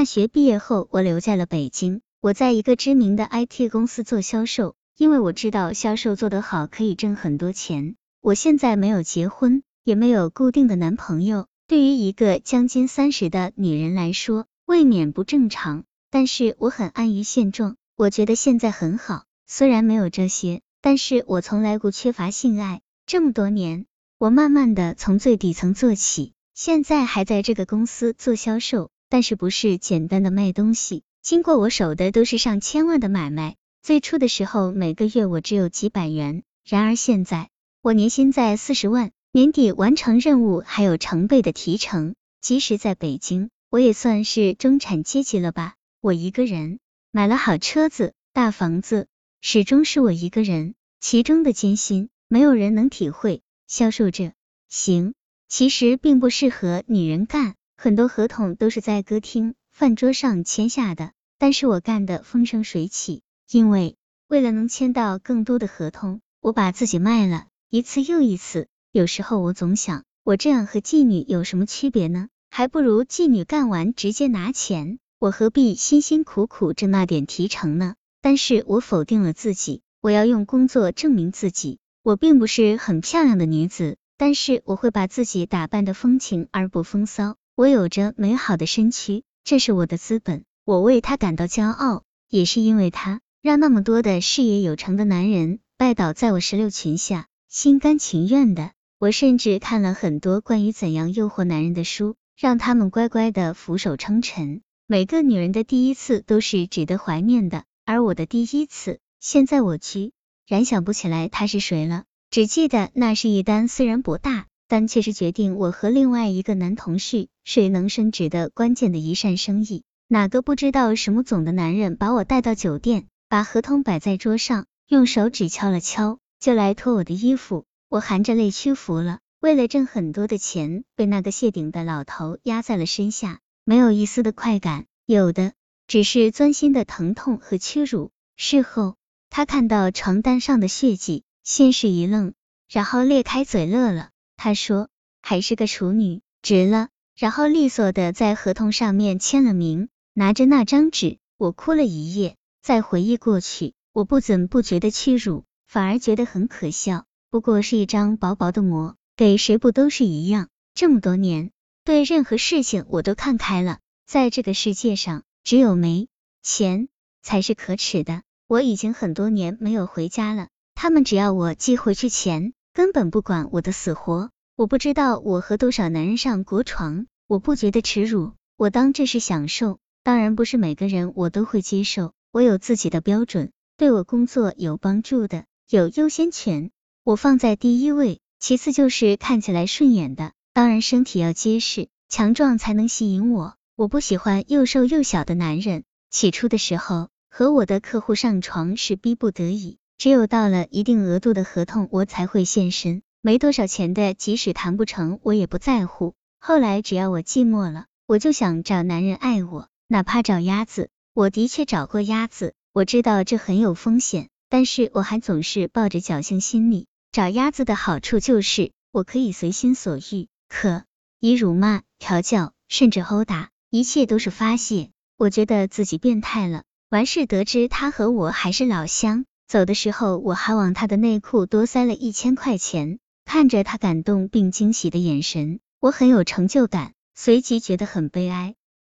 大学毕业后，我留在了北京。我在一个知名的 IT 公司做销售，因为我知道销售做得好可以挣很多钱。我现在没有结婚，也没有固定的男朋友。对于一个将近三十的女人来说，未免不正常。但是我很安于现状，我觉得现在很好。虽然没有这些，但是我从来不缺乏性爱。这么多年，我慢慢的从最底层做起，现在还在这个公司做销售。但是不是简单的卖东西，经过我手的都是上千万的买卖。最初的时候，每个月我只有几百元，然而现在我年薪在四十万，年底完成任务还有成倍的提成。即使在北京，我也算是中产阶级了吧？我一个人买了好车子、大房子，始终是我一个人，其中的艰辛没有人能体会。销售这行，其实并不适合女人干。很多合同都是在歌厅、饭桌上签下的，但是我干的风生水起，因为为了能签到更多的合同，我把自己卖了一次又一次。有时候我总想，我这样和妓女有什么区别呢？还不如妓女干完直接拿钱，我何必辛辛苦苦挣那点提成呢？但是我否定了自己，我要用工作证明自己。我并不是很漂亮的女子，但是我会把自己打扮的风情而不风骚。我有着美好的身躯，这是我的资本，我为他感到骄傲，也是因为他让那么多的事业有成的男人拜倒在我石榴裙下，心甘情愿的。我甚至看了很多关于怎样诱惑男人的书，让他们乖乖的俯首称臣。每个女人的第一次都是值得怀念的，而我的第一次，现在我居然想不起来他是谁了，只记得那是一单虽然不大。但却是决定我和另外一个男同事谁能升职的关键的一扇生意。哪个不知道什么总的男人把我带到酒店，把合同摆在桌上，用手指敲了敲，就来脱我的衣服。我含着泪屈服了。为了挣很多的钱，被那个谢顶的老头压在了身下，没有一丝的快感，有的只是钻心的疼痛和屈辱。事后，他看到床单上的血迹，先是一愣，然后咧开嘴乐了。他说还是个处女，值了，然后利索的在合同上面签了名，拿着那张纸，我哭了一夜。再回忆过去，我不怎不觉得屈辱，反而觉得很可笑。不过是一张薄薄的膜，给谁不都是一样？这么多年，对任何事情我都看开了。在这个世界上，只有没钱才是可耻的。我已经很多年没有回家了，他们只要我寄回去钱。根本不管我的死活，我不知道我和多少男人上过床，我不觉得耻辱，我当这是享受。当然不是每个人我都会接受，我有自己的标准，对我工作有帮助的有优先权，我放在第一位，其次就是看起来顺眼的，当然身体要结实强壮才能吸引我，我不喜欢又瘦又小的男人。起初的时候和我的客户上床是逼不得已。只有到了一定额度的合同，我才会现身。没多少钱的，即使谈不成，我也不在乎。后来只要我寂寞了，我就想找男人爱我，哪怕找鸭子。我的确找过鸭子，我知道这很有风险，但是我还总是抱着侥幸心理。找鸭子的好处就是我可以随心所欲，可以辱骂、调教，甚至殴打，一切都是发泄。我觉得自己变态了。完事得知他和我还是老乡。走的时候，我还往他的内裤多塞了一千块钱。看着他感动并惊喜的眼神，我很有成就感，随即觉得很悲哀。